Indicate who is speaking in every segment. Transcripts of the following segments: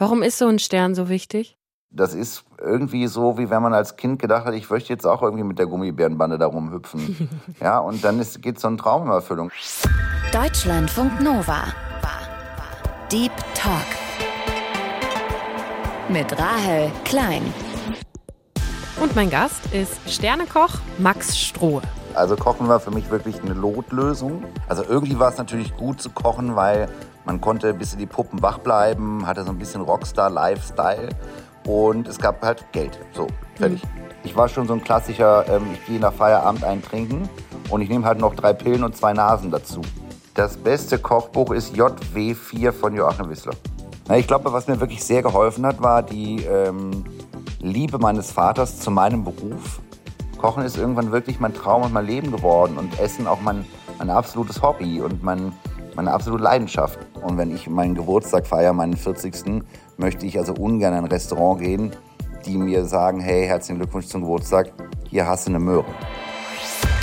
Speaker 1: Warum ist so ein Stern so wichtig?
Speaker 2: Das ist irgendwie so, wie wenn man als Kind gedacht hat, ich möchte jetzt auch irgendwie mit der Gummibärenbande da rumhüpfen. ja, und dann ist, geht so ein Traum in Erfüllung.
Speaker 3: Deutschlandfunk Nova. Deep Talk. Mit Rahel Klein.
Speaker 1: Und mein Gast ist Sternekoch Max Strohe.
Speaker 2: Also Kochen war für mich wirklich eine Lotlösung. Also irgendwie war es natürlich gut zu kochen, weil man konnte bis in die Puppen wach bleiben, hatte so ein bisschen Rockstar-Lifestyle und es gab halt Geld. So, fertig. Mhm. Ich war schon so ein klassischer, ähm, ich gehe nach Feierabend eintrinken und ich nehme halt noch drei Pillen und zwei Nasen dazu. Das beste Kochbuch ist JW4 von Joachim Wissler. Ich glaube, was mir wirklich sehr geholfen hat, war die ähm, Liebe meines Vaters zu meinem Beruf. Kochen ist irgendwann wirklich mein Traum und mein Leben geworden und Essen auch mein, mein absolutes Hobby und mein, meine absolute Leidenschaft. Und wenn ich meinen Geburtstag feiere, meinen 40. möchte ich also ungern in ein Restaurant gehen, die mir sagen, hey, herzlichen Glückwunsch zum Geburtstag, hier hast du eine Möhre.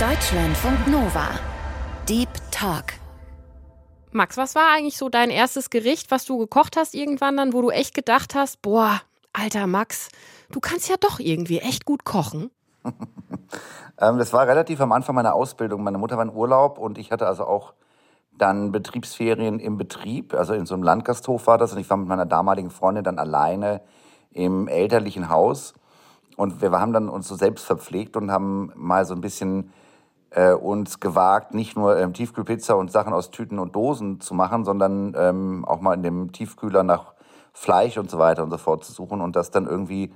Speaker 3: Deutschlandfunk Nova. Deep Talk.
Speaker 1: Max, was war eigentlich so dein erstes Gericht, was du gekocht hast irgendwann dann, wo du echt gedacht hast, boah, alter Max, du kannst ja doch irgendwie echt gut kochen?
Speaker 2: Ähm, das war relativ am Anfang meiner Ausbildung. Meine Mutter war in Urlaub und ich hatte also auch dann Betriebsferien im Betrieb, also in so einem Landgasthof war das. Und ich war mit meiner damaligen Freundin dann alleine im elterlichen Haus. Und wir haben dann uns so selbst verpflegt und haben mal so ein bisschen äh, uns gewagt, nicht nur ähm, Tiefkühlpizza und Sachen aus Tüten und Dosen zu machen, sondern ähm, auch mal in dem Tiefkühler nach Fleisch und so weiter und so fort zu suchen und das dann irgendwie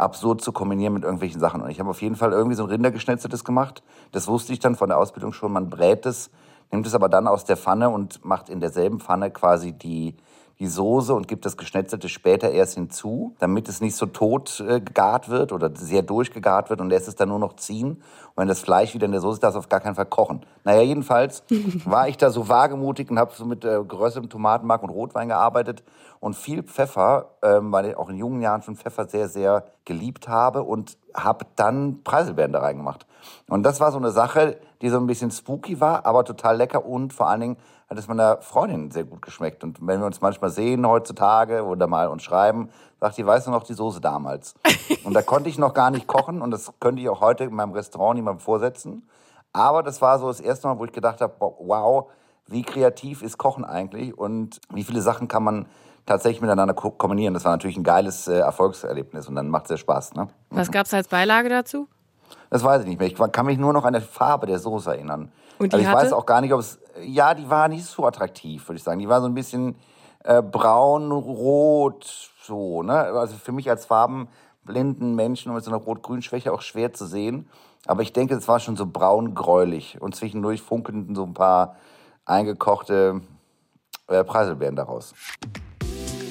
Speaker 2: absurd zu kombinieren mit irgendwelchen Sachen. Und ich habe auf jeden Fall irgendwie so ein Rindergeschnetzeltes gemacht. Das wusste ich dann von der Ausbildung schon. Man brät es nimmt es aber dann aus der Pfanne und macht in derselben Pfanne quasi die, die Soße und gibt das Geschnetzelte später erst hinzu, damit es nicht so tot äh, gegart wird oder sehr durchgegart wird und lässt es dann nur noch ziehen. Und wenn das Fleisch wieder in der Soße ist, darf es auf gar keinen Fall kochen. Naja, jedenfalls war ich da so wagemutig und habe so mit äh, geröstetem Tomatenmark und Rotwein gearbeitet und viel Pfeffer, ähm, weil ich auch in jungen Jahren schon Pfeffer sehr, sehr geliebt habe und habe dann Preiselbeeren da reingemacht. Und das war so eine Sache, die so ein bisschen spooky war, aber total lecker und vor allen Dingen hat es meiner Freundin sehr gut geschmeckt. Und wenn wir uns manchmal sehen heutzutage oder mal uns schreiben, sagt die, weißt du noch die Soße damals? Und da konnte ich noch gar nicht kochen und das könnte ich auch heute in meinem Restaurant niemandem vorsetzen. Aber das war so das erste Mal, wo ich gedacht habe, wow, wie kreativ ist Kochen eigentlich und wie viele Sachen kann man tatsächlich miteinander kombinieren. Das war natürlich ein geiles äh, Erfolgserlebnis und dann macht es ja Spaß. Ne?
Speaker 1: Was gab es als Beilage dazu?
Speaker 2: Das weiß ich nicht mehr. Ich kann mich nur noch an die Farbe der Soße erinnern.
Speaker 1: Und
Speaker 2: die also ich
Speaker 1: hatte?
Speaker 2: weiß auch gar nicht, ob es. Ja, die war nicht so attraktiv, würde ich sagen. Die war so ein bisschen äh, braun, rot, so. Ne? Also für mich als farbenblinden Menschen mit so einer Rot-Grün-Schwäche auch schwer zu sehen. Aber ich denke, es war schon so braun-gräulich. Und zwischendurch funkelten so ein paar eingekochte äh, Preiselbeeren daraus.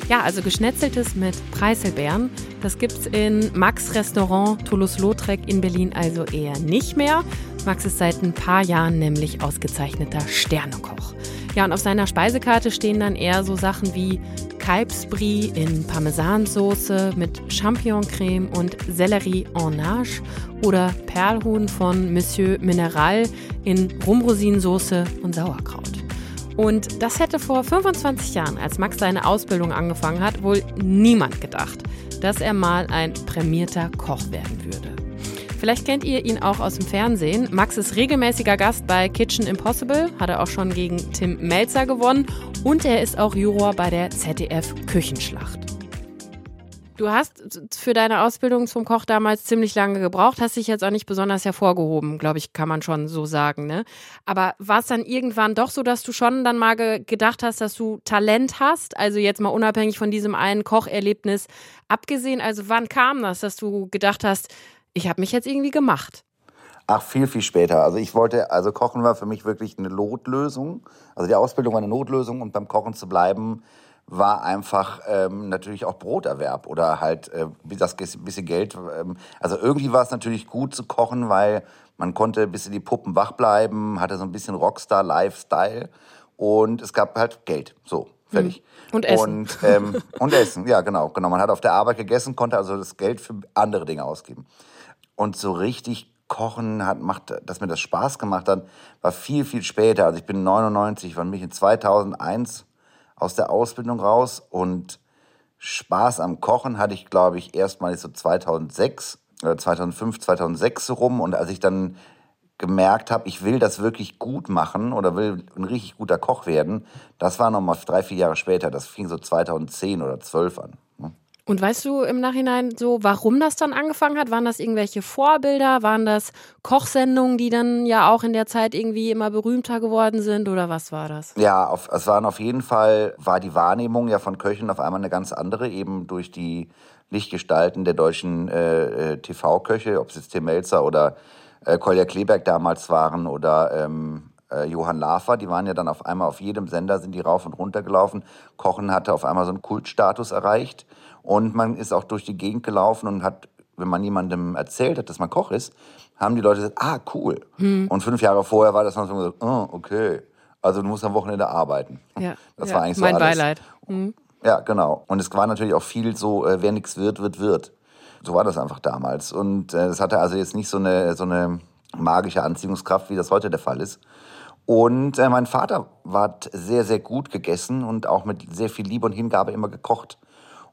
Speaker 1: Ja, also geschnetzeltes mit Preiselbeeren. Das gibt's in Max Restaurant Toulouse-Lautrec in Berlin also eher nicht mehr. Max ist seit ein paar Jahren nämlich ausgezeichneter Sternekoch. Ja, und auf seiner Speisekarte stehen dann eher so Sachen wie Kalbsbrie in Parmesansoße mit Champignoncreme und Sellerie en nage oder Perlhuhn von Monsieur Mineral in Rumrosinensoße und Sauerkraut. Und das hätte vor 25 Jahren, als Max seine Ausbildung angefangen hat, wohl niemand gedacht, dass er mal ein prämierter Koch werden würde. Vielleicht kennt ihr ihn auch aus dem Fernsehen. Max ist regelmäßiger Gast bei Kitchen Impossible, hat er auch schon gegen Tim Melzer gewonnen und er ist auch Juror bei der ZDF Küchenschlacht. Du hast für deine Ausbildung zum Koch damals ziemlich lange gebraucht, hast dich jetzt auch nicht besonders hervorgehoben, glaube ich, kann man schon so sagen. Ne? Aber war es dann irgendwann doch so, dass du schon dann mal ge gedacht hast, dass du Talent hast? Also jetzt mal unabhängig von diesem einen Kocherlebnis abgesehen. Also wann kam das, dass du gedacht hast, ich habe mich jetzt irgendwie gemacht?
Speaker 2: Ach, viel, viel später. Also ich wollte, also Kochen war für mich wirklich eine Notlösung. Also die Ausbildung war eine Notlösung und beim Kochen zu bleiben, war einfach ähm, natürlich auch Broterwerb oder halt äh, das bisschen Geld. Ähm, also irgendwie war es natürlich gut zu kochen, weil man konnte bis in die Puppen wach bleiben, hatte so ein bisschen Rockstar-Lifestyle und es gab halt Geld. So, fertig.
Speaker 1: Mhm. Und Essen.
Speaker 2: Und, ähm, und Essen, ja genau, genau. Man hat auf der Arbeit gegessen, konnte also das Geld für andere Dinge ausgeben. Und so richtig kochen hat, macht, dass mir das Spaß gemacht hat, war viel, viel später. Also ich bin 99, wann mich in 2001 aus der Ausbildung raus und Spaß am Kochen hatte ich, glaube ich, erstmal so 2006 oder 2005, 2006 so rum. Und als ich dann gemerkt habe, ich will das wirklich gut machen oder will ein richtig guter Koch werden, das war nochmal drei, vier Jahre später. Das fing so 2010 oder 12 an.
Speaker 1: Und weißt du im Nachhinein so, warum das dann angefangen hat? Waren das irgendwelche Vorbilder? Waren das Kochsendungen, die dann ja auch in der Zeit irgendwie immer berühmter geworden sind? Oder was war das?
Speaker 2: Ja, auf, es waren auf jeden Fall, war die Wahrnehmung ja von Köchen auf einmal eine ganz andere, eben durch die Lichtgestalten der deutschen äh, äh TV-Köche, ob es jetzt Tim Melzer oder äh, Kolja Kleberg damals waren oder ähm, äh, Johann Lafer, die waren ja dann auf einmal auf jedem Sender, sind die rauf und runter gelaufen. Kochen hatte auf einmal so einen Kultstatus erreicht. Und man ist auch durch die Gegend gelaufen und hat, wenn man jemandem erzählt hat, dass man Koch ist, haben die Leute gesagt, ah, cool. Hm. Und fünf Jahre vorher war das noch so, oh, okay. Also du musst am Wochenende arbeiten.
Speaker 1: Ja, das ja, war eigentlich so mein alles. Beileid. Hm.
Speaker 2: Ja, genau. Und es war natürlich auch viel so, äh, wer nichts wird, wird, wird. So war das einfach damals. Und es äh, hatte also jetzt nicht so eine, so eine magische Anziehungskraft, wie das heute der Fall ist. Und äh, mein Vater hat sehr, sehr gut gegessen und auch mit sehr viel Liebe und Hingabe immer gekocht.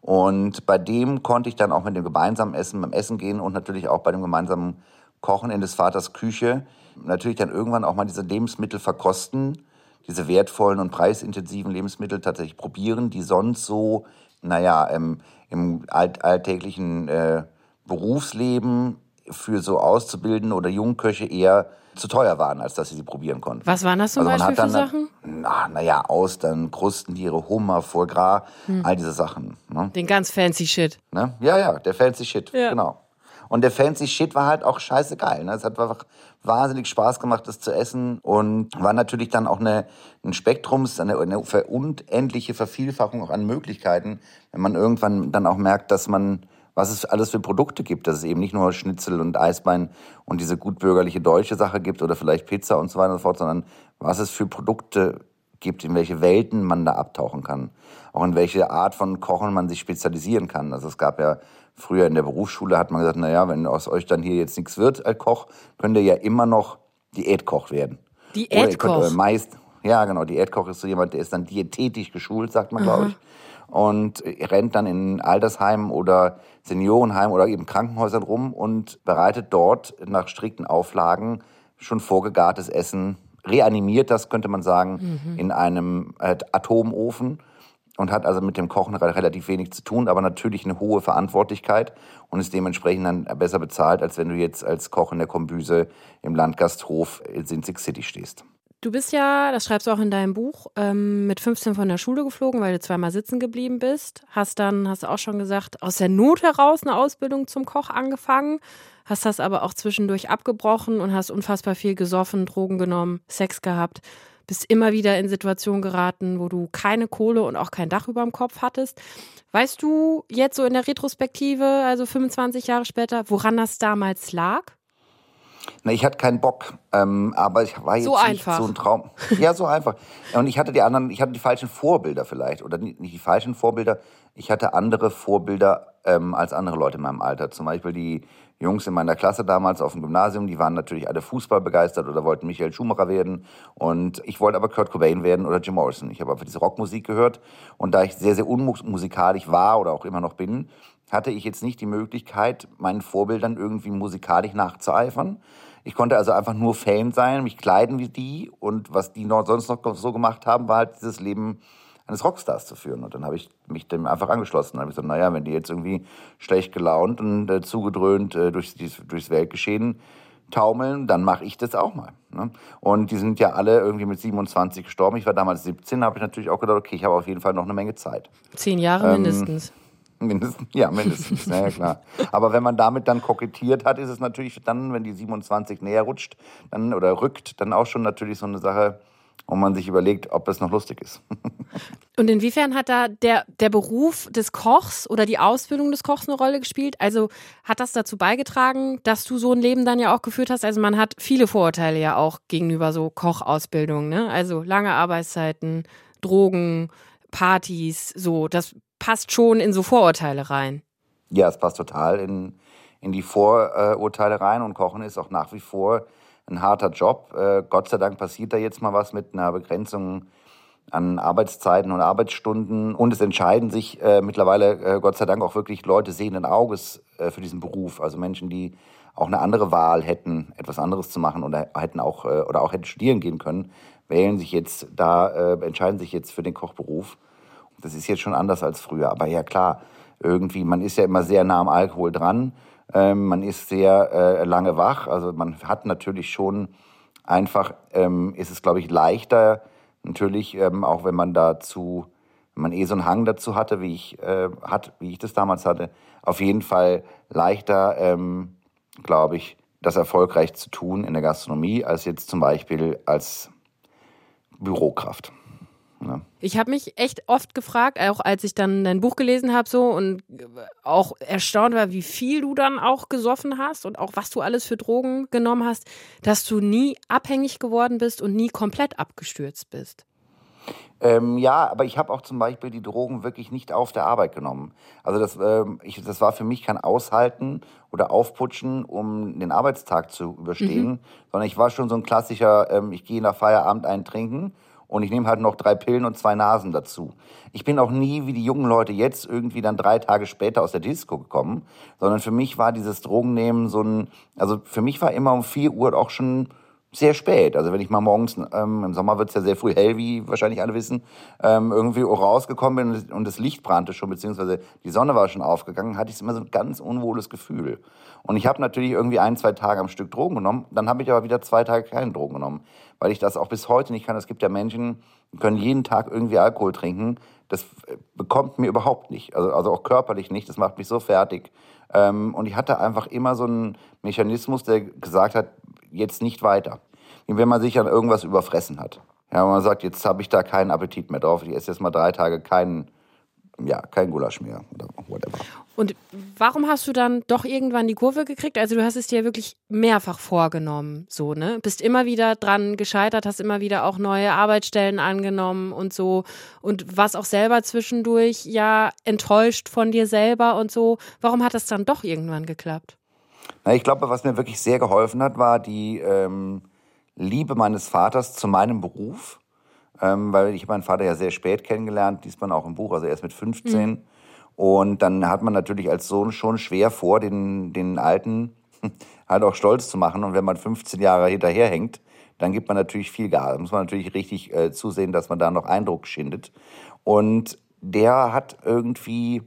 Speaker 2: Und bei dem konnte ich dann auch mit dem gemeinsamen Essen, beim Essen gehen und natürlich auch bei dem gemeinsamen Kochen in des Vaters Küche natürlich dann irgendwann auch mal diese Lebensmittel verkosten, diese wertvollen und preisintensiven Lebensmittel tatsächlich probieren, die sonst so, naja, im, im alltäglichen äh, Berufsleben für so Auszubildende oder Jungköche eher zu teuer waren, als dass sie sie probieren konnten.
Speaker 1: Was waren das zum also Beispiel für Sachen?
Speaker 2: Na, naja, Austern, Krustentiere, Hummer, Foie Gras, hm. all diese Sachen. Ne?
Speaker 1: Den ganz fancy Shit.
Speaker 2: Ne? Ja, ja, der fancy Shit, ja. genau. Und der fancy Shit war halt auch scheiße geil. Ne? Es hat einfach wahnsinnig Spaß gemacht, das zu essen und war natürlich dann auch eine, ein Spektrum, eine, eine unendliche Vervielfachung auch an Möglichkeiten, wenn man irgendwann dann auch merkt, dass man was es alles für Produkte gibt, dass es eben nicht nur Schnitzel und Eisbein und diese gutbürgerliche deutsche Sache gibt oder vielleicht Pizza und so weiter und so fort, sondern was es für Produkte gibt, in welche Welten man da abtauchen kann. Auch in welche Art von Kochen man sich spezialisieren kann. Also es gab ja früher in der Berufsschule hat man gesagt, na ja, wenn aus euch dann hier jetzt nichts wird als Koch, könnt ihr ja immer noch Diätkoch werden.
Speaker 1: Diätkoch?
Speaker 2: Meist, ja, genau. Diätkoch ist so jemand, der ist dann diätetisch geschult, sagt man, glaube ich und rennt dann in Altersheimen oder Seniorenheimen oder eben Krankenhäusern rum und bereitet dort nach strikten Auflagen schon vorgegartes Essen, reanimiert das, könnte man sagen, mhm. in einem äh, Atomofen und hat also mit dem Kochen relativ wenig zu tun, aber natürlich eine hohe Verantwortlichkeit und ist dementsprechend dann besser bezahlt, als wenn du jetzt als Koch in der Kombüse im Landgasthof in Six City stehst.
Speaker 1: Du bist ja, das schreibst du auch in deinem Buch, ähm, mit 15 von der Schule geflogen, weil du zweimal sitzen geblieben bist. Hast dann, hast du auch schon gesagt, aus der Not heraus eine Ausbildung zum Koch angefangen. Hast das aber auch zwischendurch abgebrochen und hast unfassbar viel gesoffen, Drogen genommen, Sex gehabt. Bist immer wieder in Situationen geraten, wo du keine Kohle und auch kein Dach über dem Kopf hattest. Weißt du jetzt so in der Retrospektive, also 25 Jahre später, woran das damals lag?
Speaker 2: Na, ich hatte keinen Bock, ähm, aber ich war jetzt
Speaker 1: so
Speaker 2: nicht
Speaker 1: einfach.
Speaker 2: so ein Traum. Ja, so einfach. Und ich hatte die anderen, ich hatte die falschen Vorbilder vielleicht oder nicht die falschen Vorbilder. Ich hatte andere Vorbilder ähm, als andere Leute in meinem Alter. Zum Beispiel die Jungs in meiner Klasse damals auf dem Gymnasium, die waren natürlich alle Fußball begeistert oder wollten Michael Schumacher werden. Und ich wollte aber Kurt Cobain werden oder Jim Morrison. Ich habe einfach diese Rockmusik gehört. Und da ich sehr, sehr unmusikalisch war oder auch immer noch bin, hatte ich jetzt nicht die Möglichkeit, meinen Vorbildern irgendwie musikalisch nachzueifern. Ich konnte also einfach nur Fame sein, mich kleiden wie die und was die noch, sonst noch so gemacht haben, war halt dieses Leben eines Rockstars zu führen. Und dann habe ich mich dem einfach angeschlossen. Dann habe ich gesagt, naja, wenn die jetzt irgendwie schlecht gelaunt und äh, zugedröhnt äh, durchs, durchs Weltgeschehen taumeln, dann mache ich das auch mal. Ne? Und die sind ja alle irgendwie mit 27 gestorben. Ich war damals 17, habe ich natürlich auch gedacht, okay, ich habe auf jeden Fall noch eine Menge Zeit.
Speaker 1: Zehn Jahre ähm, mindestens.
Speaker 2: Mindestens, ja, mindestens, ja klar. Aber wenn man damit dann kokettiert hat, ist es natürlich dann, wenn die 27 näher rutscht dann, oder rückt, dann auch schon natürlich so eine Sache, wo man sich überlegt, ob es noch lustig ist.
Speaker 1: Und inwiefern hat da der, der Beruf des Kochs oder die Ausbildung des Kochs eine Rolle gespielt? Also hat das dazu beigetragen, dass du so ein Leben dann ja auch geführt hast? Also man hat viele Vorurteile ja auch gegenüber so Kochausbildungen, ne? Also lange Arbeitszeiten, Drogen, Partys, so. Das passt schon in so Vorurteile rein.
Speaker 2: Ja, es passt total in, in die Vorurteile rein und Kochen ist auch nach wie vor ein harter Job. Äh, Gott sei Dank passiert da jetzt mal was mit einer Begrenzung an Arbeitszeiten und Arbeitsstunden. Und es entscheiden sich äh, mittlerweile, äh, Gott sei Dank, auch wirklich Leute sehenden Auges für diesen Beruf. Also Menschen, die auch eine andere Wahl hätten, etwas anderes zu machen oder hätten auch oder auch hätten studieren gehen können, wählen sich jetzt da, entscheiden sich jetzt für den Kochberuf. Das ist jetzt schon anders als früher. Aber ja klar, irgendwie, man ist ja immer sehr nah am Alkohol dran. Ähm, man ist sehr äh, lange wach. Also man hat natürlich schon einfach, ähm, ist es glaube ich leichter, natürlich, ähm, auch wenn man dazu, wenn man eh so einen Hang dazu hatte, wie ich, äh, hat, wie ich das damals hatte, auf jeden Fall leichter, ähm, glaube ich, das erfolgreich zu tun in der Gastronomie, als jetzt zum Beispiel als Bürokraft.
Speaker 1: Ja. Ich habe mich echt oft gefragt, auch als ich dann dein Buch gelesen habe, so und auch erstaunt war, wie viel du dann auch gesoffen hast und auch was du alles für Drogen genommen hast, dass du nie abhängig geworden bist und nie komplett abgestürzt bist.
Speaker 2: Ähm, ja, aber ich habe auch zum Beispiel die Drogen wirklich nicht auf der Arbeit genommen. Also das, ähm, ich, das war für mich kein Aushalten oder Aufputschen, um den Arbeitstag zu überstehen, mhm. sondern ich war schon so ein klassischer, ähm, ich gehe nach Feierabend eintrinken und ich nehme halt noch drei Pillen und zwei Nasen dazu. Ich bin auch nie wie die jungen Leute jetzt irgendwie dann drei Tage später aus der Disco gekommen, sondern für mich war dieses Drogennehmen so ein, also für mich war immer um vier Uhr auch schon sehr spät. Also wenn ich mal morgens, ähm, im Sommer wird es ja sehr früh hell, wie wahrscheinlich alle wissen, ähm, irgendwie rausgekommen bin und das Licht brannte schon, beziehungsweise die Sonne war schon aufgegangen, hatte ich immer so ein ganz unwohles Gefühl. Und ich habe natürlich irgendwie ein, zwei Tage am Stück Drogen genommen, dann habe ich aber wieder zwei Tage keine Drogen genommen, weil ich das auch bis heute nicht kann. Es gibt ja Menschen, die können jeden Tag irgendwie Alkohol trinken. Das äh, bekommt mir überhaupt nicht, also, also auch körperlich nicht. Das macht mich so fertig. Ähm, und ich hatte einfach immer so einen Mechanismus, der gesagt hat, jetzt nicht weiter. Wenn man sich an irgendwas überfressen hat. Ja, man sagt, jetzt habe ich da keinen Appetit mehr drauf. Ich esse jetzt mal drei Tage keinen, ja, kein Gulasch mehr oder whatever.
Speaker 1: Und warum hast du dann doch irgendwann die Kurve gekriegt? Also du hast es dir wirklich mehrfach vorgenommen, so, ne? Bist immer wieder dran gescheitert, hast immer wieder auch neue Arbeitsstellen angenommen und so und warst auch selber zwischendurch ja enttäuscht von dir selber und so. Warum hat das dann doch irgendwann geklappt?
Speaker 2: Na, ich glaube, was mir wirklich sehr geholfen hat, war die ähm, Liebe meines Vaters zu meinem Beruf. Ähm, weil ich meinen Vater ja sehr spät kennengelernt, liest man auch im Buch, also erst mit 15. Mhm. Und dann hat man natürlich als Sohn schon schwer vor, den, den Alten halt auch stolz zu machen. Und wenn man 15 Jahre hinterherhängt, dann gibt man natürlich viel Gas. Da muss man natürlich richtig äh, zusehen, dass man da noch Eindruck schindet. Und der hat irgendwie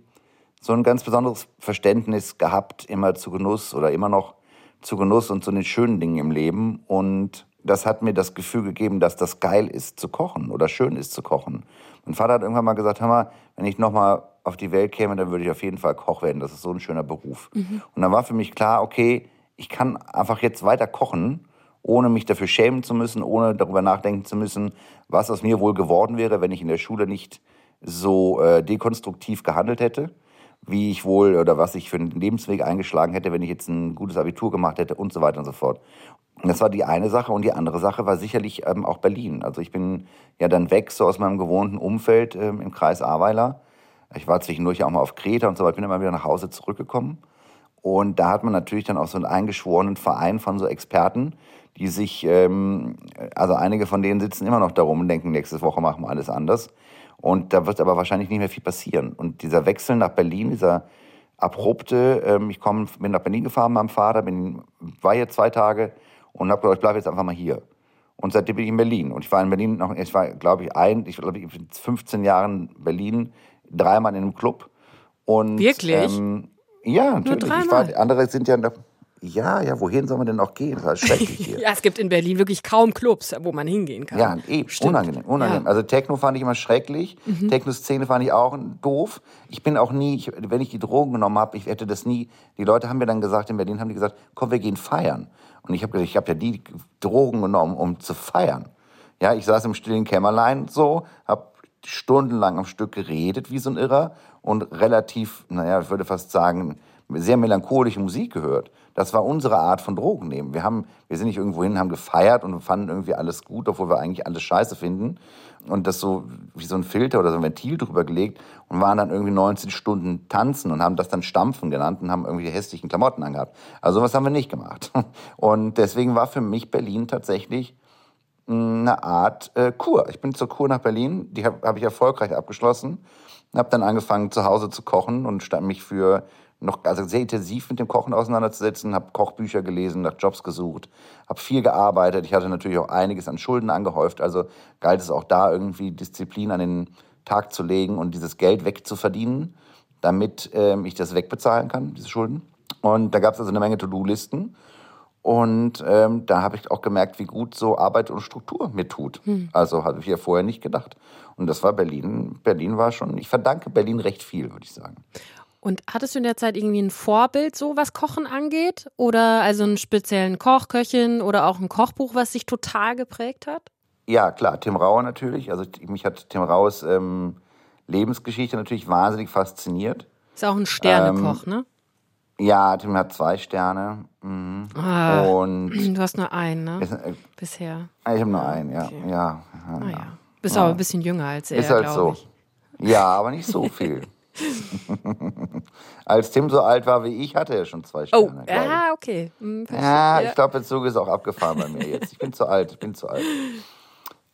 Speaker 2: so ein ganz besonderes Verständnis gehabt, immer zu Genuss oder immer noch zu Genuss und zu den schönen Dingen im Leben. Und das hat mir das Gefühl gegeben, dass das geil ist zu kochen oder schön ist zu kochen. Mein Vater hat irgendwann mal gesagt, hör mal, wenn ich nochmal auf die Welt käme, dann würde ich auf jeden Fall Koch werden. Das ist so ein schöner Beruf. Mhm. Und dann war für mich klar, okay, ich kann einfach jetzt weiter kochen, ohne mich dafür schämen zu müssen, ohne darüber nachdenken zu müssen, was aus mir wohl geworden wäre, wenn ich in der Schule nicht so äh, dekonstruktiv gehandelt hätte, wie ich wohl oder was ich für einen Lebensweg eingeschlagen hätte, wenn ich jetzt ein gutes Abitur gemacht hätte und so weiter und so fort. Und das war die eine Sache. Und die andere Sache war sicherlich ähm, auch Berlin. Also ich bin ja dann weg so aus meinem gewohnten Umfeld ähm, im Kreis Ahrweiler. Ich war zwischendurch auch mal auf Kreta und so weiter, bin immer wieder nach Hause zurückgekommen. Und da hat man natürlich dann auch so einen eingeschworenen Verein von so Experten, die sich, ähm, also einige von denen sitzen immer noch da rum und denken, nächste Woche machen wir alles anders. Und da wird aber wahrscheinlich nicht mehr viel passieren. Und dieser Wechsel nach Berlin, dieser abrupte, ähm, ich komm, bin nach Berlin gefahren mit meinem Vater, bin, war hier zwei Tage, und habe gesagt, ich bleibe jetzt einfach mal hier. Und seitdem bin ich in Berlin. Und ich war in Berlin noch, ich war, glaube ich, ein, ich glaube, ich 15 Jahren Berlin, dreimal in einem Club. Und,
Speaker 1: Wirklich?
Speaker 2: Ähm, ja, natürlich. Nur ich war, andere sind ja ja, ja, wohin soll man denn noch gehen? Das ist schrecklich hier.
Speaker 1: ja, es gibt in Berlin wirklich kaum Clubs, wo man hingehen kann.
Speaker 2: Ja, eben, Stimmt. unangenehm, unangenehm. Ja. Also Techno fand ich immer schrecklich. Mhm. Techno-Szene fand ich auch doof. Ich bin auch nie, ich, wenn ich die Drogen genommen habe, ich hätte das nie, die Leute haben mir dann gesagt, in Berlin haben die gesagt, komm, wir gehen feiern. Und ich habe gesagt, ich habe ja die Drogen genommen, um zu feiern. Ja, ich saß im stillen Kämmerlein so, habe stundenlang am Stück geredet wie so ein Irrer und relativ, naja, ich würde fast sagen, sehr melancholische Musik gehört. Das war unsere Art von Drogen nehmen. Wir, haben, wir sind nicht irgendwo hin, haben gefeiert und fanden irgendwie alles gut, obwohl wir eigentlich alles scheiße finden. Und das so wie so ein Filter oder so ein Ventil drüber gelegt und waren dann irgendwie 19 Stunden tanzen und haben das dann Stampfen genannt und haben irgendwie hässlichen Klamotten angehabt. Also sowas haben wir nicht gemacht. Und deswegen war für mich Berlin tatsächlich eine Art äh, Kur. Ich bin zur Kur nach Berlin, die habe hab ich erfolgreich abgeschlossen. Habe dann angefangen, zu Hause zu kochen und stand mich für noch also sehr intensiv mit dem Kochen auseinanderzusetzen, habe Kochbücher gelesen, nach Jobs gesucht, habe viel gearbeitet. Ich hatte natürlich auch einiges an Schulden angehäuft, also galt es auch da irgendwie Disziplin an den Tag zu legen und dieses Geld wegzuverdienen, damit ähm, ich das wegbezahlen kann, diese Schulden. Und da gab es also eine Menge To-Do-Listen. Und ähm, da habe ich auch gemerkt, wie gut so Arbeit und Struktur mir tut. Hm. Also hatte ich ja vorher nicht gedacht. Und das war Berlin. Berlin war schon, ich verdanke Berlin recht viel, würde ich sagen.
Speaker 1: Und hattest du in der Zeit irgendwie ein Vorbild, so was Kochen angeht? Oder also einen speziellen Koch, Köchin oder auch ein Kochbuch, was sich total geprägt hat?
Speaker 2: Ja, klar, Tim Rauer natürlich. Also mich hat Tim Rauers ähm, Lebensgeschichte natürlich wahnsinnig fasziniert.
Speaker 1: Ist auch ein Sternekoch, ähm, ne?
Speaker 2: Ja, Tim hat zwei Sterne. Mhm.
Speaker 1: Ah, und du hast nur einen, ne? Ist, äh, Bisher.
Speaker 2: Ich habe nur einen, ja. Okay. ja,
Speaker 1: ja, ja. Bist ja. aber ein bisschen jünger als er,
Speaker 2: Ist halt so. Ich. Ja, aber nicht so viel. Als Tim so alt war wie ich, hatte er schon zwei oh, Sterne.
Speaker 1: Oh, ah, okay.
Speaker 2: Hm, ja, ich glaube, der Zug ist auch abgefahren bei mir jetzt. Ich bin zu alt, ich bin zu alt.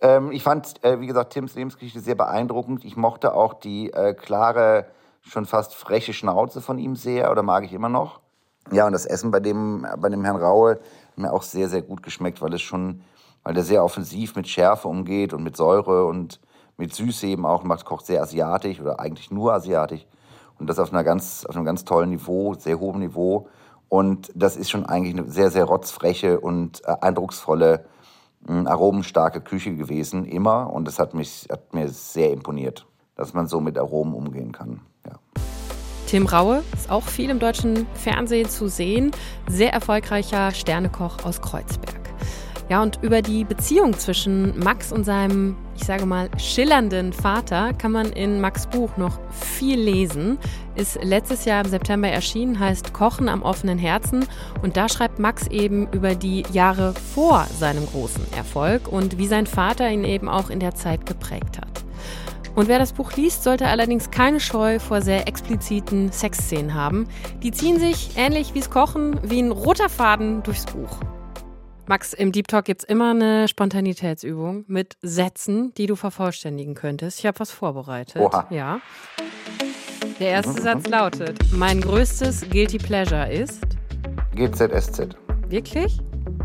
Speaker 2: Ähm, ich fand, äh, wie gesagt, Tims Lebensgeschichte sehr beeindruckend. Ich mochte auch die äh, klare, schon fast freche Schnauze von ihm sehr, oder mag ich immer noch. Ja, und das Essen bei dem, bei dem Herrn Raue hat mir auch sehr, sehr gut geschmeckt, weil es schon, weil der sehr offensiv mit Schärfe umgeht und mit Säure und mit Süße eben auch, macht, kocht sehr asiatisch oder eigentlich nur asiatisch. Und das auf, einer ganz, auf einem ganz tollen Niveau, sehr hohem Niveau. Und das ist schon eigentlich eine sehr, sehr rotzfreche und äh, eindrucksvolle, äh, aromenstarke Küche gewesen, immer. Und das hat, mich, hat mir sehr imponiert, dass man so mit Aromen umgehen kann. Ja.
Speaker 1: Tim Raue ist auch viel im deutschen Fernsehen zu sehen. Sehr erfolgreicher Sternekoch aus Kreuzberg. Ja, und über die Beziehung zwischen Max und seinem, ich sage mal, schillernden Vater kann man in Max Buch noch viel lesen. Ist letztes Jahr im September erschienen, heißt Kochen am offenen Herzen. Und da schreibt Max eben über die Jahre vor seinem großen Erfolg und wie sein Vater ihn eben auch in der Zeit geprägt hat. Und wer das Buch liest, sollte allerdings keine Scheu vor sehr expliziten Sexszenen haben. Die ziehen sich, ähnlich wie es Kochen, wie ein roter Faden durchs Buch. Max, im Deep Talk gibt es immer eine Spontanitätsübung mit Sätzen, die du vervollständigen könntest. Ich habe was vorbereitet.
Speaker 2: Oha.
Speaker 1: Ja. Der erste mhm. Satz lautet: Mein größtes Guilty Pleasure ist.
Speaker 2: GZSZ.
Speaker 1: Wirklich?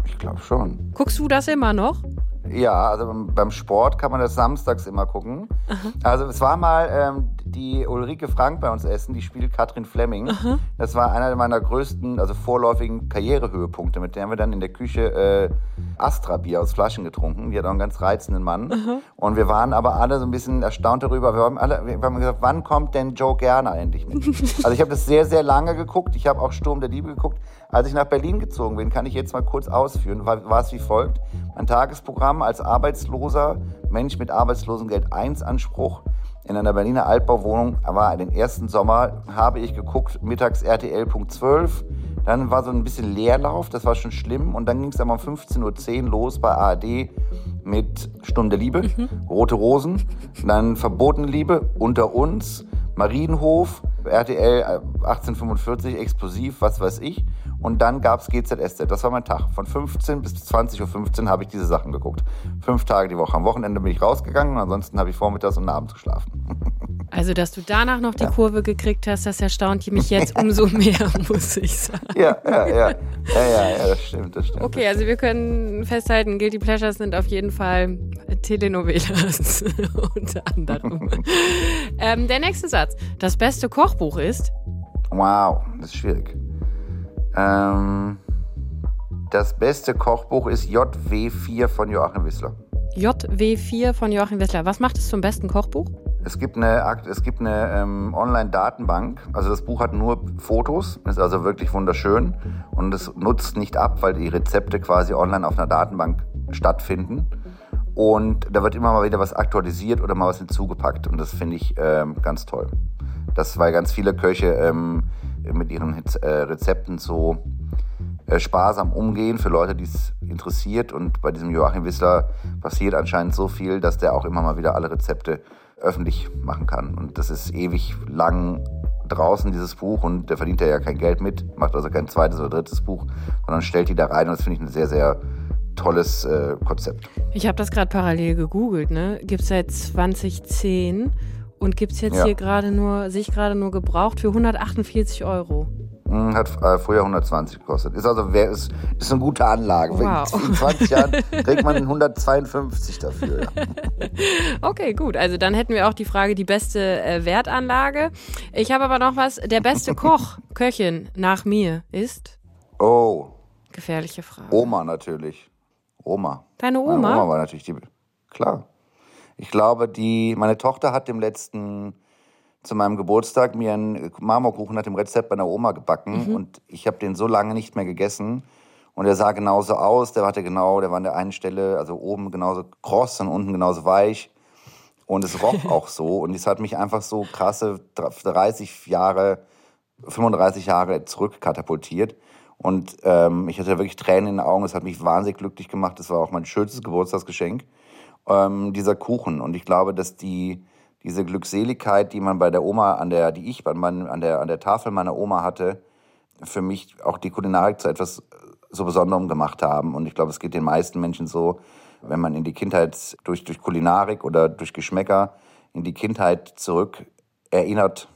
Speaker 2: Ich glaube schon.
Speaker 1: Guckst du das immer noch?
Speaker 2: Ja, also beim Sport kann man das samstags immer gucken. Aha. Also es war mal ähm, die Ulrike Frank bei uns essen, die spielt Katrin Fleming. Aha. Das war einer meiner größten, also vorläufigen Karrierehöhepunkte, mit der haben wir dann in der Küche äh, Astra-Bier aus Flaschen getrunken. Die hat auch einen ganz reizenden Mann. Aha. Und wir waren aber alle so ein bisschen erstaunt darüber. Wir haben alle wir haben gesagt, wann kommt denn Joe Gerner endlich mit? also ich habe das sehr, sehr lange geguckt. Ich habe auch Sturm der Liebe geguckt. Als ich nach Berlin gezogen bin, kann ich jetzt mal kurz ausführen, war, war es wie folgt. Mein Tagesprogramm als Arbeitsloser, Mensch mit Arbeitslosengeld 1 Anspruch in einer Berliner Altbauwohnung war den ersten Sommer, habe ich geguckt, mittags RTL Punkt 12. Dann war so ein bisschen Leerlauf, das war schon schlimm. Und dann ging es aber um 15.10 Uhr los bei ARD mit Stunde Liebe, mhm. Rote Rosen, dann Verbotene Liebe, Unter uns, Marienhof, RTL 1845, äh, Explosiv, was weiß ich. Und dann gab es GZSZ. Das war mein Tag. Von 15 bis 20.15 Uhr habe ich diese Sachen geguckt. Fünf Tage die Woche. Am Wochenende bin ich rausgegangen ansonsten habe ich vormittags und abends geschlafen.
Speaker 1: Also, dass du danach noch die ja. Kurve gekriegt hast, das erstaunt mich jetzt umso mehr, muss ich sagen.
Speaker 2: Ja, ja, ja. Ja, ja, ja das stimmt, das stimmt.
Speaker 1: Okay, also wir können festhalten, Guilty Pleasures sind auf jeden Fall Telenovelas unter anderem. ähm, der nächste Satz. Das beste Kochbuch ist?
Speaker 2: Wow, das ist schwierig. Ähm, das beste Kochbuch ist JW4 von Joachim Wissler.
Speaker 1: JW4 von Joachim Wissler. Was macht es zum besten Kochbuch?
Speaker 2: Es gibt eine, es gibt eine ähm, Online-Datenbank. Also das Buch hat nur Fotos, ist also wirklich wunderschön und es nutzt nicht ab, weil die Rezepte quasi online auf einer Datenbank stattfinden. Und da wird immer mal wieder was aktualisiert oder mal was hinzugepackt und das finde ich ähm, ganz toll. Das, weil ganz viele Köche ähm, mit ihren äh, Rezepten so äh, sparsam umgehen für Leute, die es interessiert. Und bei diesem Joachim Wissler passiert anscheinend so viel, dass der auch immer mal wieder alle Rezepte öffentlich machen kann. Und das ist ewig lang draußen, dieses Buch, und der verdient ja kein Geld mit, macht also kein zweites oder drittes Buch, sondern stellt die da rein. Und das finde ich eine sehr, sehr tolles äh, Konzept.
Speaker 1: Ich habe das gerade parallel gegoogelt, ne? Gibt es seit 2010 und gibt es jetzt
Speaker 2: Ja.
Speaker 1: hier gerade nur, sich gerade nur gebraucht für 148 Euro.
Speaker 2: Hm, Hat äh, früher 120 gekostet. Ist also wer ist, ist eine gute Anlage.
Speaker 1: Wow.
Speaker 2: In 20 Jahren kriegt man 152 dafür. Ja.
Speaker 1: Okay, gut. Also dann hätten wir auch die Frage, die beste äh, Wertanlage. Ich habe aber noch was. Der beste Koch, Köchin nach mir ist?
Speaker 2: Oh,
Speaker 1: Gefährliche Frage.
Speaker 2: Oma natürlich. Oma.
Speaker 1: Deine
Speaker 2: Meine
Speaker 1: Oma?
Speaker 2: Oma war natürlich die. Klar. Ich glaube, die, meine Tochter hat dem letzten, zu meinem Geburtstag, mir einen Marmorkuchen nach dem Rezept meiner Oma gebacken.
Speaker 1: Mhm.
Speaker 2: Und ich habe den so lange nicht mehr gegessen. Und er sah genauso aus. Der hatte genau, der war an der einen Stelle, also oben genauso kross und unten genauso weich. Und es roch auch so. Und es hat mich einfach so krasse 30 Jahre, 35 Jahre zurückkatapultiert. Und ähm, ich hatte wirklich Tränen in den Augen. Es hat mich wahnsinnig glücklich gemacht. Das war auch mein schönstes Geburtstagsgeschenk. Ähm, dieser Kuchen. Und ich glaube, dass die, diese Glückseligkeit, die man bei der Oma, an der, die ich an, mein, an, der, an der Tafel meiner Oma hatte, für mich auch die Kulinarik zu etwas so Besonderem gemacht haben. Und ich glaube, es geht den meisten Menschen so, wenn man in die Kindheit durch, durch Kulinarik oder durch Geschmäcker in die Kindheit zurück erinnert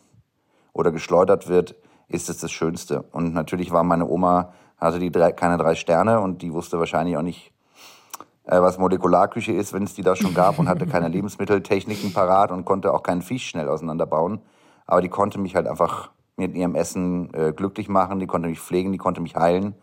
Speaker 2: oder geschleudert wird, ist es das Schönste. Und natürlich war meine Oma, hatte die drei, keine drei Sterne und die wusste wahrscheinlich auch nicht, äh, was Molekularküche ist, wenn es die da schon gab und hatte keine Lebensmitteltechniken parat und konnte auch keinen Fisch schnell auseinanderbauen. Aber die konnte mich halt einfach mit ihrem Essen äh, glücklich machen, die konnte mich pflegen, die konnte mich heilen.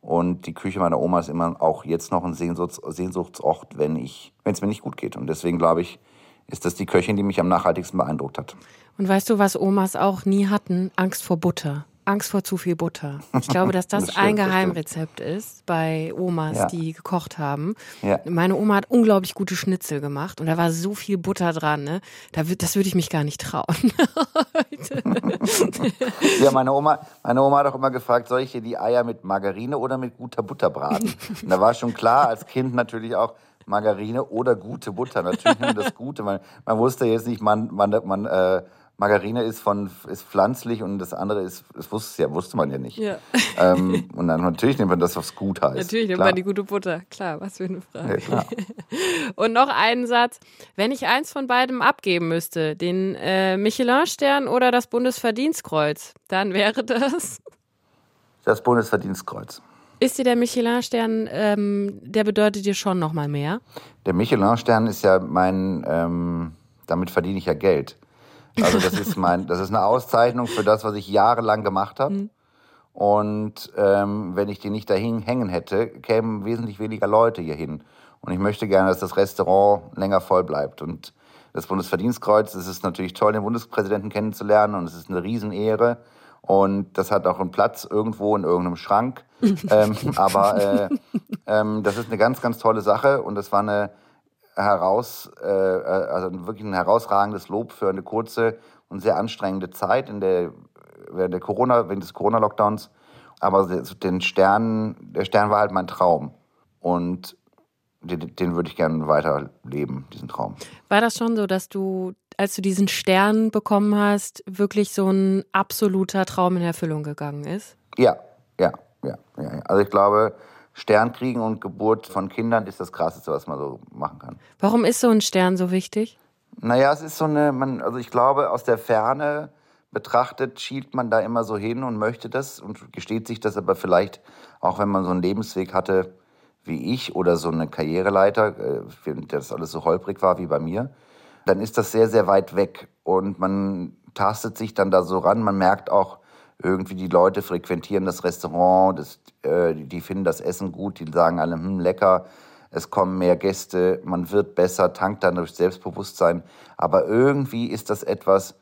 Speaker 2: Und die Küche meiner Oma ist immer auch jetzt noch ein Sehnsuchts Sehnsuchtsort, wenn ich, wenn es mir nicht gut geht. Und deswegen glaube ich, ist das die Köchin, die mich am nachhaltigsten beeindruckt hat.
Speaker 1: Und weißt du, was Omas auch nie hatten? Angst vor Butter. Angst vor zu viel Butter. Ich glaube, dass das,
Speaker 2: Das stimmt,
Speaker 1: ein
Speaker 2: das
Speaker 1: Geheimrezept ist bei Omas,
Speaker 2: Ja.
Speaker 1: die gekocht haben.
Speaker 2: Ja.
Speaker 1: Meine Oma hat unglaublich gute Schnitzel gemacht und da war so viel Butter dran. Ne? Da, das würde ich mich gar nicht trauen.
Speaker 2: Ja, meine Oma, meine Oma hat auch immer gefragt, soll ich hier die Eier mit Margarine oder mit guter Butter braten? Und da war schon klar, als Kind natürlich auch Margarine oder gute Butter. Natürlich nur das Gute. Man, man wusste jetzt nicht, man, man, man äh, Margarine ist von ist pflanzlich und das andere ist, das wusste, ja, wusste man ja nicht.
Speaker 1: Ja.
Speaker 2: Ähm, und dann natürlich nimmt man das, was gut heißt.
Speaker 1: Natürlich nimmt
Speaker 2: Klar.
Speaker 1: man die gute Butter. Klar, was für eine Frage.
Speaker 2: Ja.
Speaker 1: Und noch einen Satz. Wenn ich eins von beidem abgeben müsste, den äh, Michelin-Stern oder das Bundesverdienstkreuz, dann wäre das.
Speaker 2: Das Bundesverdienstkreuz.
Speaker 1: Ist dir der Michelin-Stern, ähm, der bedeutet dir schon nochmal mehr?
Speaker 2: Der Michelin-Stern ist ja mein, ähm, damit verdiene ich ja Geld. Also das ist mein, das ist eine Auszeichnung für das, was ich jahrelang gemacht habe. Und ähm, wenn ich die nicht dahin hängen hätte, kämen wesentlich weniger Leute hier hin. Und ich möchte gerne, dass das Restaurant länger voll bleibt. Und das Bundesverdienstkreuz, es ist natürlich toll, den Bundespräsidenten kennenzulernen und es ist eine Riesenehre. Und das hat auch einen Platz irgendwo in irgendeinem Schrank. ähm, aber äh, ähm, das ist eine ganz, ganz tolle Sache und das war eine heraus, äh, also wirklich ein herausragendes Lob für eine kurze und sehr anstrengende Zeit in der während der Corona, während des Corona-Lockdowns. Aber den Stern, der Stern war halt mein Traum und den, den würde ich gerne weiterleben, diesen Traum.
Speaker 1: War das schon so, dass du, als du diesen Stern bekommen hast, wirklich so ein absoluter Traum in Erfüllung gegangen ist?
Speaker 2: Ja, ja, ja, ja. ja. Also ich glaube, Sternkriegen und Geburt von Kindern ist das Krasseste, was man so machen kann.
Speaker 1: Warum ist so ein Stern so wichtig?
Speaker 2: Naja, es ist so eine, man, also ich glaube, aus der Ferne betrachtet, schielt man da immer so hin und möchte das und gesteht sich das aber vielleicht, auch wenn man so einen Lebensweg hatte wie ich oder so eine Karriereleiter, äh, während das alles so holprig war wie bei mir, dann ist das sehr, sehr weit weg und man tastet sich dann da so ran. Man merkt auch, irgendwie die Leute frequentieren das Restaurant, das, äh, die- finden das Essen gut, die sagen alle, hm, lecker, es kommen mehr Gäste, man wird besser, tankt dann durch Selbstbewusstsein. Aber irgendwie ist das etwas,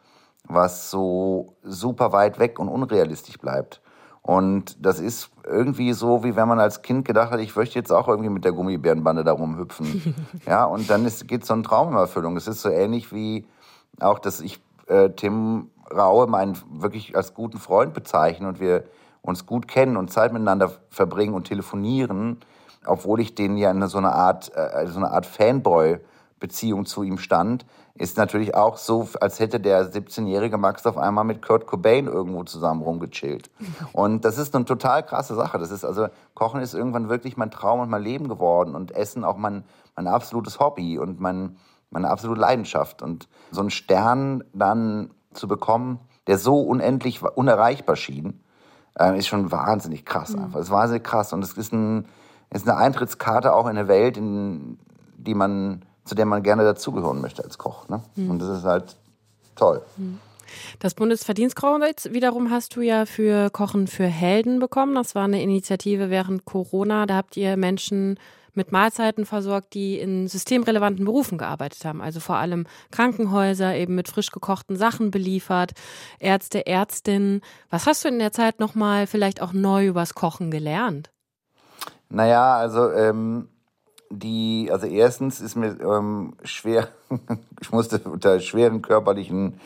Speaker 2: was so super weit weg und unrealistisch bleibt. Und das ist irgendwie so, wie wenn man als Kind gedacht hat, ich möchte jetzt auch irgendwie mit der Gummibärenbande da rumhüpfen. ja, und dann ist, geht so ein Traum in Erfüllung. Es ist so ähnlich wie auch, dass ich äh, Tim Raue meinen wirklich als guten Freund bezeichne und wir uns gut kennen und Zeit miteinander verbringen und telefonieren, obwohl ich den ja in so eine Art, äh, so eine Art Fanboy Beziehung zu ihm stand, ist natürlich auch so, als hätte der 17-jährige Max auf einmal mit Kurt Cobain irgendwo zusammen rumgechillt. Und das ist eine total krasse Sache. Das ist also, Kochen ist irgendwann wirklich mein Traum und mein Leben geworden und Essen auch mein, mein absolutes Hobby und mein, meine absolute Leidenschaft. Und so einen Stern dann zu bekommen, der so unendlich unerreichbar schien, äh, ist schon wahnsinnig krass mhm. einfach. Ist wahnsinnig krass und es ist, ein, ist eine Eintrittskarte auch in eine Welt, in die man zu der man gerne dazugehören möchte als Koch. Ne? Mhm. Und das ist halt toll.
Speaker 1: Mhm. Das Bundesverdienstkreuz wiederum hast du ja für Kochen für Helden bekommen. Das war eine Initiative während Corona. Da habt ihr Menschen mit Mahlzeiten versorgt, die in systemrelevanten Berufen gearbeitet haben. Also vor allem Krankenhäuser eben mit frisch gekochten Sachen beliefert, Ärzte, Ärztinnen. Was hast du in der Zeit nochmal vielleicht auch neu übers Kochen gelernt?
Speaker 2: Naja, also ähm, die, also erstens ist mir ähm, schwer, ich musste unter schweren körperlichen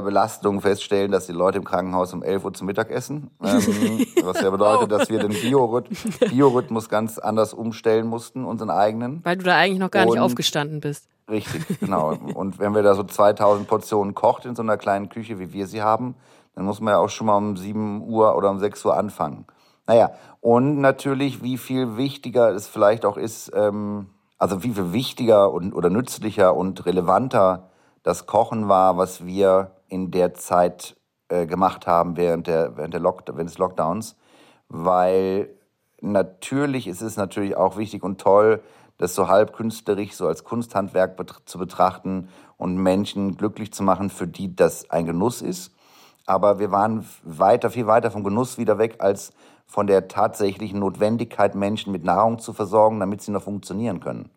Speaker 2: Belastungen feststellen, dass die Leute im Krankenhaus um 11 Uhr zum Mittag essen. Ähm, was ja bedeutet, dass wir den Biorhythmus, ganz anders umstellen mussten, unseren eigenen.
Speaker 1: Weil du da eigentlich noch gar nicht aufgestanden bist.
Speaker 2: Richtig, genau. Und wenn wir da so 2000 Portionen kocht in so einer kleinen Küche, wie wir sie haben, dann muss man ja auch schon mal um 7 Uhr oder um 6 Uhr anfangen. Naja, und natürlich, wie viel wichtiger es vielleicht auch ist, ähm, also wie viel wichtiger und, oder nützlicher und relevanter das Kochen war, was wir in der Zeit äh, gemacht haben während, der, während, der Lock, während des Lockdowns. Weil natürlich ist es natürlich auch wichtig und toll, das so halb künstlerisch, so als Kunsthandwerk bet zu betrachten und Menschen glücklich zu machen, für die das ein Genuss ist. Aber wir waren weiter, viel weiter vom Genuss wieder weg als von der tatsächlichen Notwendigkeit, Menschen mit Nahrung zu versorgen, damit sie noch funktionieren können.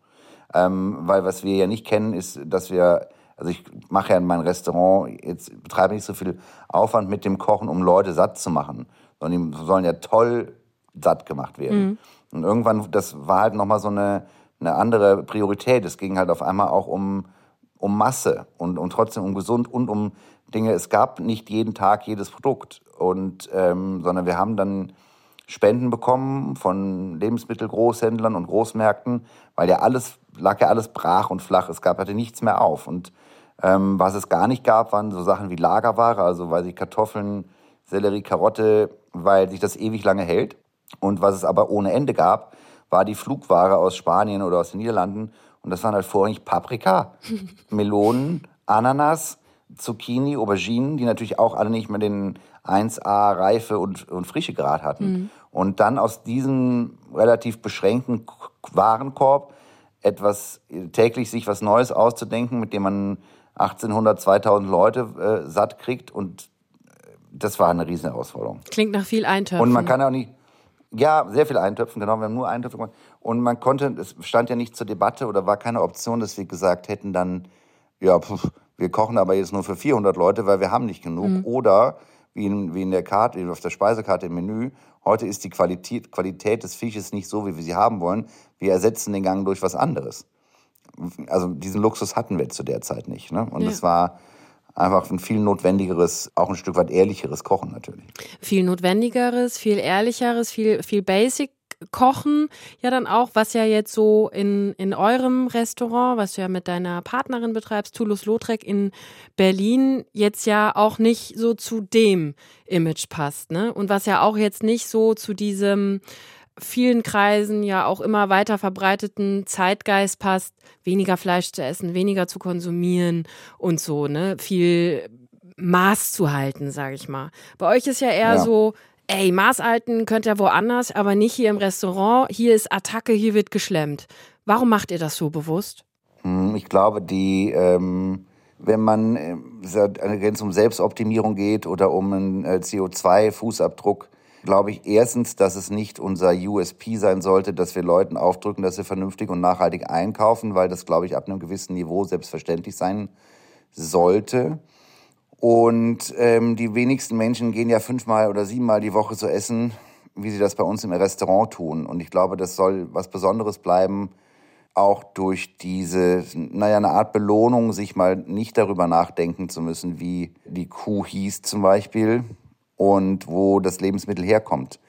Speaker 2: Ähm, weil was wir ja nicht kennen, ist, dass wir, also ich mache ja in meinem Restaurant, jetzt betreibe nicht so viel Aufwand mit dem Kochen, um Leute satt zu machen, sondern die sollen ja toll satt gemacht werden. Mhm. Und irgendwann, das war halt nochmal so eine, eine andere Priorität. Es ging halt auf einmal auch um, um Masse und, und trotzdem um gesund und um Dinge. Es gab nicht jeden Tag jedes Produkt, und, ähm, sondern wir haben dann Spenden bekommen von Lebensmittelgroßhändlern und Großmärkten, weil ja alles, lag ja alles brach und flach. Es gab, hatte nichts mehr auf. Und ähm, was es gar nicht gab, waren so Sachen wie Lagerware, also weil sich Kartoffeln, Sellerie, Karotte, weil sich das ewig lange hält. Und was es aber ohne Ende gab, war die Flugware aus Spanien oder aus den Niederlanden. Und das waren halt vorrangig Paprika, Melonen, Ananas, Zucchini, Auberginen, die natürlich auch alle nicht mehr den 1A Reife und, und Frischegrad hatten. Mhm. Und dann aus diesem relativ beschränkten Warenkorb etwas täglich sich was Neues auszudenken, mit dem man 1800, 2000 Leute äh, satt kriegt und äh, das war eine riesen Herausforderung.
Speaker 1: Klingt nach viel Eintöpfen.
Speaker 2: Und man kann auch nicht, ja, sehr viel Eintöpfen, genau, wir haben nur Eintöpfe gemacht. Und man konnte, es stand ja nicht zur Debatte oder war keine Option, dass wir gesagt hätten dann, ja, pf, wir kochen aber jetzt nur für 400 Leute, weil wir haben nicht genug. Mhm. Oder wie in, wie in der Karte, auf der Speisekarte im Menü. Heute ist die Qualität, Qualität des Fisches nicht so, wie wir sie haben wollen. Wir ersetzen den Gang durch was anderes. Also diesen Luxus hatten wir zu der Zeit nicht. Ne? Und es ja. war einfach ein viel notwendigeres, auch ein Stück weit ehrlicheres Kochen natürlich.
Speaker 1: Viel notwendigeres, viel ehrlicheres, viel, viel basic Kochen ja dann auch, was ja jetzt so in, in eurem Restaurant, was du ja mit deiner Partnerin betreibst, Toulouse-Lautrec in Berlin, jetzt ja auch nicht so zu dem Image passt, ne? Und was ja auch jetzt nicht so zu diesem vielen Kreisen ja auch immer weiter verbreiteten Zeitgeist passt, weniger Fleisch zu essen, weniger zu konsumieren und so, ne? Viel Maß zu halten, sage ich mal. Bei euch ist ja eher ja. so, ey, Maßalten könnt ihr woanders, aber nicht hier im Restaurant. Hier ist Attacke, hier wird geschlemmt. Warum macht ihr das so bewusst?
Speaker 2: Hm, ich glaube, die, ähm, wenn man, äh, wenn es um Selbstoptimierung geht oder um einen äh, CO2-Fußabdruck, glaube ich erstens, dass es nicht unser USP sein sollte, dass wir Leuten aufdrücken, dass sie vernünftig und nachhaltig einkaufen, weil das, glaube ich, ab einem gewissen Niveau selbstverständlich sein sollte. Und ähm, die wenigsten Menschen gehen ja fünfmal oder siebenmal die Woche so essen, wie sie das bei uns im Restaurant tun. Und ich glaube, das soll was Besonderes bleiben, auch durch diese, naja, eine Art Belohnung, sich mal nicht darüber nachdenken zu müssen, wie die Kuh hieß zum Beispiel und wo das Lebensmittel herkommt.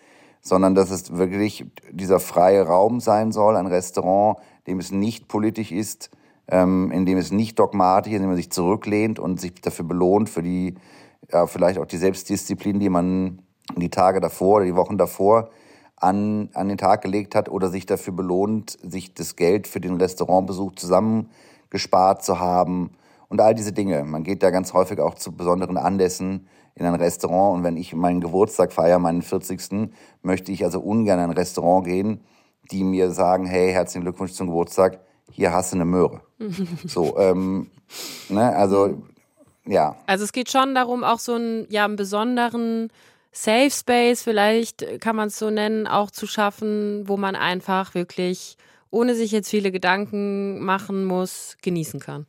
Speaker 2: Sondern dass es wirklich dieser freie Raum sein soll, ein Restaurant, dem es nicht politisch ist, ähm, in dem es nicht dogmatisch ist, in dem man sich zurücklehnt und sich dafür belohnt, für die, ja, vielleicht auch die Selbstdisziplin, die man die Tage davor oder die Wochen davor an, an den Tag gelegt hat oder sich dafür belohnt, sich das Geld für den Restaurantbesuch zusammengespart zu haben und all diese Dinge. Man geht da ganz häufig auch zu besonderen Anlässen in ein Restaurant und wenn ich meinen Geburtstag feiere, meinen 40. möchte ich also ungern in ein Restaurant gehen, die mir sagen, hey, herzlichen Glückwunsch zum Geburtstag, hier hast du eine Möhre. so, ähm, ne, also, ja.
Speaker 1: Also es geht schon darum, auch so einen, ja, einen besonderen Safe Space, vielleicht kann man es so nennen, auch zu schaffen, wo man einfach wirklich, ohne sich jetzt viele Gedanken machen muss, genießen kann.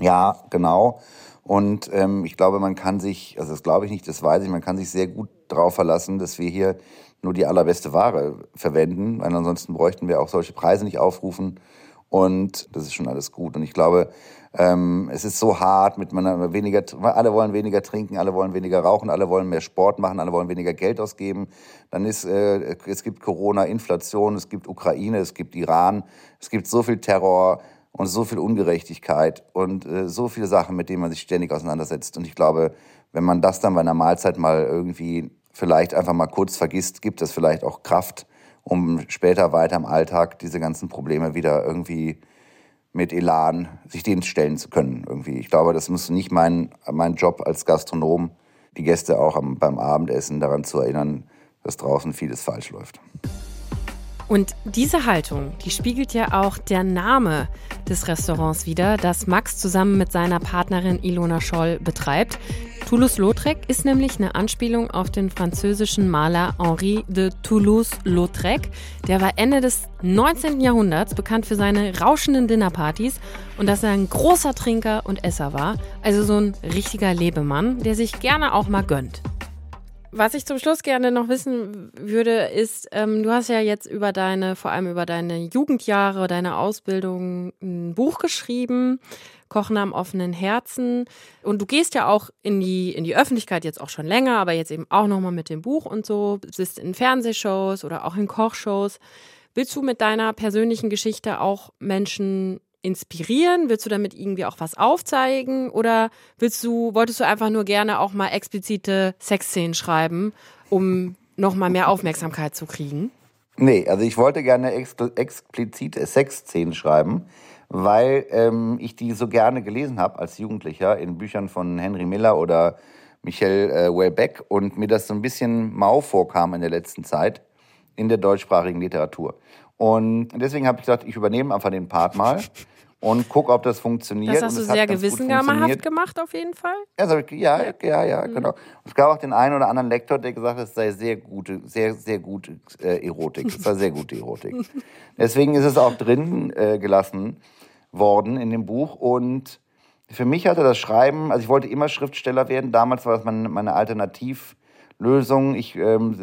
Speaker 2: Ja, genau. Und ähm, ich glaube, man kann sich, also das glaube ich nicht, das weiß ich, man kann sich sehr gut darauf verlassen, dass wir hier nur die allerbeste Ware verwenden, weil ansonsten bräuchten wir auch solche Preise nicht aufrufen. Und das ist schon alles gut. Und ich glaube, ähm, es ist so hart, mit man weniger, alle wollen weniger trinken, alle wollen weniger rauchen, alle wollen mehr Sport machen, alle wollen weniger Geld ausgeben. Dann ist, äh, es gibt Corona, Inflation, es gibt Ukraine, es gibt Iran, es gibt so viel Terror und so viel Ungerechtigkeit und äh, so viele Sachen, mit denen man sich ständig auseinandersetzt. Und ich glaube, wenn man das dann bei einer Mahlzeit mal irgendwie vielleicht einfach mal kurz vergisst, gibt es vielleicht auch Kraft, um später weiter im Alltag diese ganzen Probleme wieder irgendwie mit Elan sich denen stellen zu können. Irgendwie. Ich glaube, das muss nicht mein, mein Job als Gastronom, die Gäste auch am, beim Abendessen daran zu erinnern, dass draußen vieles falsch läuft.
Speaker 1: Und diese Haltung, die spiegelt ja auch der Name des Restaurants wider, das Max zusammen mit seiner Partnerin Ilona Scholl betreibt. Toulouse-Lautrec ist nämlich eine Anspielung auf den französischen Maler Henri de Toulouse-Lautrec. Der war Ende des 19. Jahrhunderts bekannt für seine rauschenden Dinnerpartys und dass er ein großer Trinker und Esser war. Also so ein richtiger Lebemann, der sich gerne auch mal gönnt. Was ich zum Schluss gerne noch wissen würde, ist, ähm, du hast ja jetzt über deine, vor allem über deine Jugendjahre, deine Ausbildung ein Buch geschrieben, Kochen am offenen Herzen. Und du gehst ja auch in die, in die Öffentlichkeit jetzt auch schon länger, aber jetzt eben auch nochmal mit dem Buch und so, bist in Fernsehshows oder auch in Kochshows. Willst du mit deiner persönlichen Geschichte auch Menschen inspirieren? Willst du damit irgendwie auch was aufzeigen? Oder willst du, wolltest du einfach nur gerne auch mal explizite Sexszenen schreiben, um nochmal mehr Aufmerksamkeit zu kriegen?
Speaker 2: Nee, also ich wollte gerne ex explizite Sexszenen schreiben, weil ähm, ich die so gerne gelesen habe als Jugendlicher in Büchern von Henry Miller oder Michel äh, Welbeck und mir das so ein bisschen mau vorkam in der letzten Zeit in der deutschsprachigen Literatur. Und deswegen habe ich gesagt, ich übernehme einfach den Part mal und guck, ob das funktioniert.
Speaker 1: Das hast du sehr gewissenhaft gemacht, auf jeden Fall.
Speaker 2: Also, ja, ja, ja, ja mhm. genau. Es gab auch den einen oder anderen Lektor, der gesagt hat, es sei sehr gute, sehr, sehr gute äh, Erotik. Es war sehr gute Erotik. Deswegen ist es auch drin äh, gelassen worden in dem Buch und für mich hatte das Schreiben, also ich wollte immer Schriftsteller werden. Damals war das meine, meine Alternativ- Lösung. Ich ähm,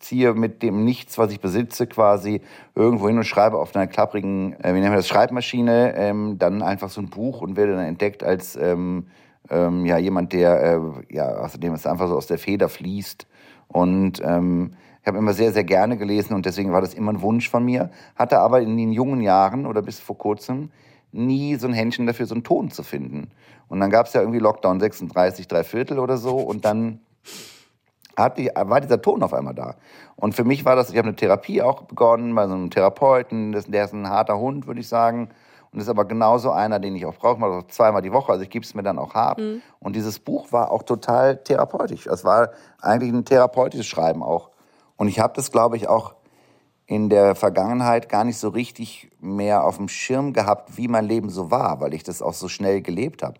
Speaker 2: ziehe mit dem Nichts, was ich besitze, quasi irgendwo hin und schreibe auf einer klapprigen, äh, wie nennen wir das, Schreibmaschine, ähm, dann einfach so ein Buch und werde dann entdeckt als ähm, ähm, ja, jemand, der, äh, ja, außerdem es einfach so aus der Feder fließt. Und ähm, ich habe immer sehr, sehr gerne gelesen und deswegen war das immer ein Wunsch von mir. Hatte aber in den jungen Jahren oder bis vor kurzem nie so ein Händchen dafür, so einen Ton zu finden. Und dann gab es ja irgendwie Lockdown 36, drei Viertel oder so und dann hat die, war dieser Ton auf einmal da. Und für mich war das, ich habe eine Therapie auch begonnen bei so einem Therapeuten, das, der ist ein harter Hund, würde ich sagen. Und ist aber genauso einer, den ich auch brauche, mal zweimal die Woche. Also ich gebe es mir dann auch hart. Mhm. Und dieses Buch war auch total therapeutisch. Es war eigentlich ein therapeutisches Schreiben auch. Und ich habe das, glaube ich, auch in der Vergangenheit gar nicht so richtig mehr auf dem Schirm gehabt, wie mein Leben so war, weil ich das auch so schnell gelebt habe.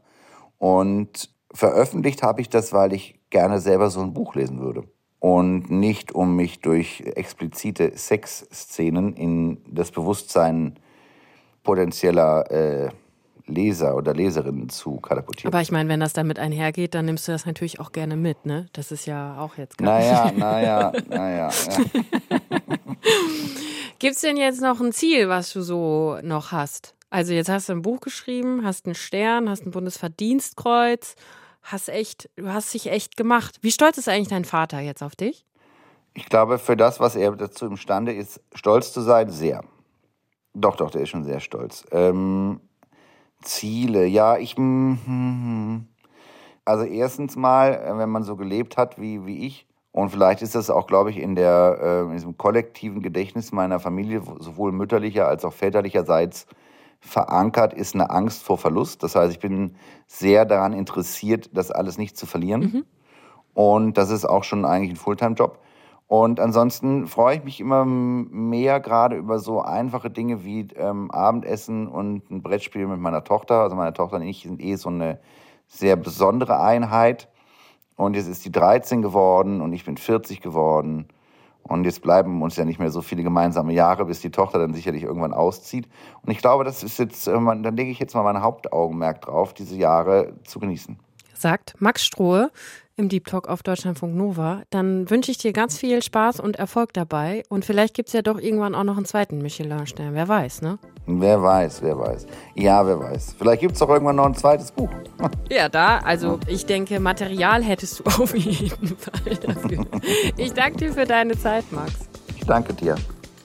Speaker 2: Und veröffentlicht habe ich das, weil ich gerne selber so ein Buch lesen würde. Und nicht, um mich durch explizite Sexszenen in das Bewusstsein potenzieller äh, Leser oder Leserinnen zu katapultieren.
Speaker 1: Aber ich meine, wenn das damit einhergeht, dann nimmst du das natürlich auch gerne mit, ne? Das ist ja auch jetzt
Speaker 2: gar Naja, naja, naja. Ja.
Speaker 1: Gibt es denn jetzt noch ein Ziel, was du so noch hast? Also jetzt hast du ein Buch geschrieben, hast einen Stern, hast ein Bundesverdienstkreuz hast echt, du hast dich echt gemacht. Wie stolz ist eigentlich dein Vater jetzt auf dich?
Speaker 2: Ich glaube, für das, was er dazu imstande ist, stolz zu sein, sehr. Doch, doch, der ist schon sehr stolz. Ähm, Ziele, ja, ich. Hm, hm, hm. Also erstens mal, äh, wenn man so gelebt hat wie, wie ich, und vielleicht ist das auch, glaube ich, in, der, äh, in diesem kollektiven Gedächtnis meiner Familie, sowohl mütterlicher als auch väterlicherseits verankert, ist eine Angst vor Verlust. Das heißt, ich bin sehr daran interessiert, das alles nicht zu verlieren. Mhm. Und das ist auch schon eigentlich ein Fulltime-Job. Und ansonsten freue ich mich immer mehr gerade über so einfache Dinge wie ähm, Abendessen und ein Brettspiel mit meiner Tochter. Also meine Tochter und ich sind eh so eine sehr besondere Einheit. Und jetzt ist die 13 geworden und ich bin 40 geworden. Und jetzt bleiben uns ja nicht mehr so viele gemeinsame Jahre, bis die Tochter dann sicherlich irgendwann auszieht. Und ich glaube, das ist jetzt, dann lege ich jetzt mal mein Hauptaugenmerk drauf, diese Jahre zu genießen.
Speaker 1: Sagt Max Strohe, im Deep Talk auf Deutschlandfunk Nova. Dann wünsche ich dir ganz viel Spaß und Erfolg dabei. Und vielleicht gibt es ja doch irgendwann auch noch einen zweiten Michelin-Stern. Wer weiß, ne?
Speaker 2: Wer weiß, wer weiß. Ja, wer weiß. Vielleicht gibt es doch irgendwann noch ein zweites Buch.
Speaker 1: Ja, da, also ich denke, Material hättest du auf jeden Fall dafür. Ich danke dir für deine Zeit, Max.
Speaker 2: Ich danke dir.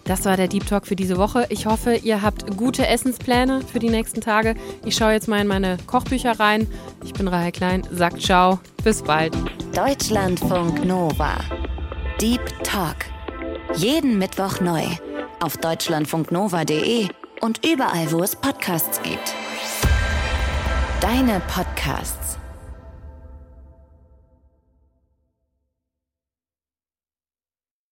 Speaker 1: Das war der Deep Talk für diese Woche. Ich hoffe, ihr habt gute Essenspläne für die nächsten Tage. Ich schaue jetzt mal in meine Kochbücher rein. Ich bin Rahel Klein, sagt ciao, bis bald.
Speaker 3: Deutschlandfunk Nova. Deep Talk. Jeden Mittwoch neu. Auf deutschlandfunknova.de und überall, wo es Podcasts gibt. Deine Podcasts.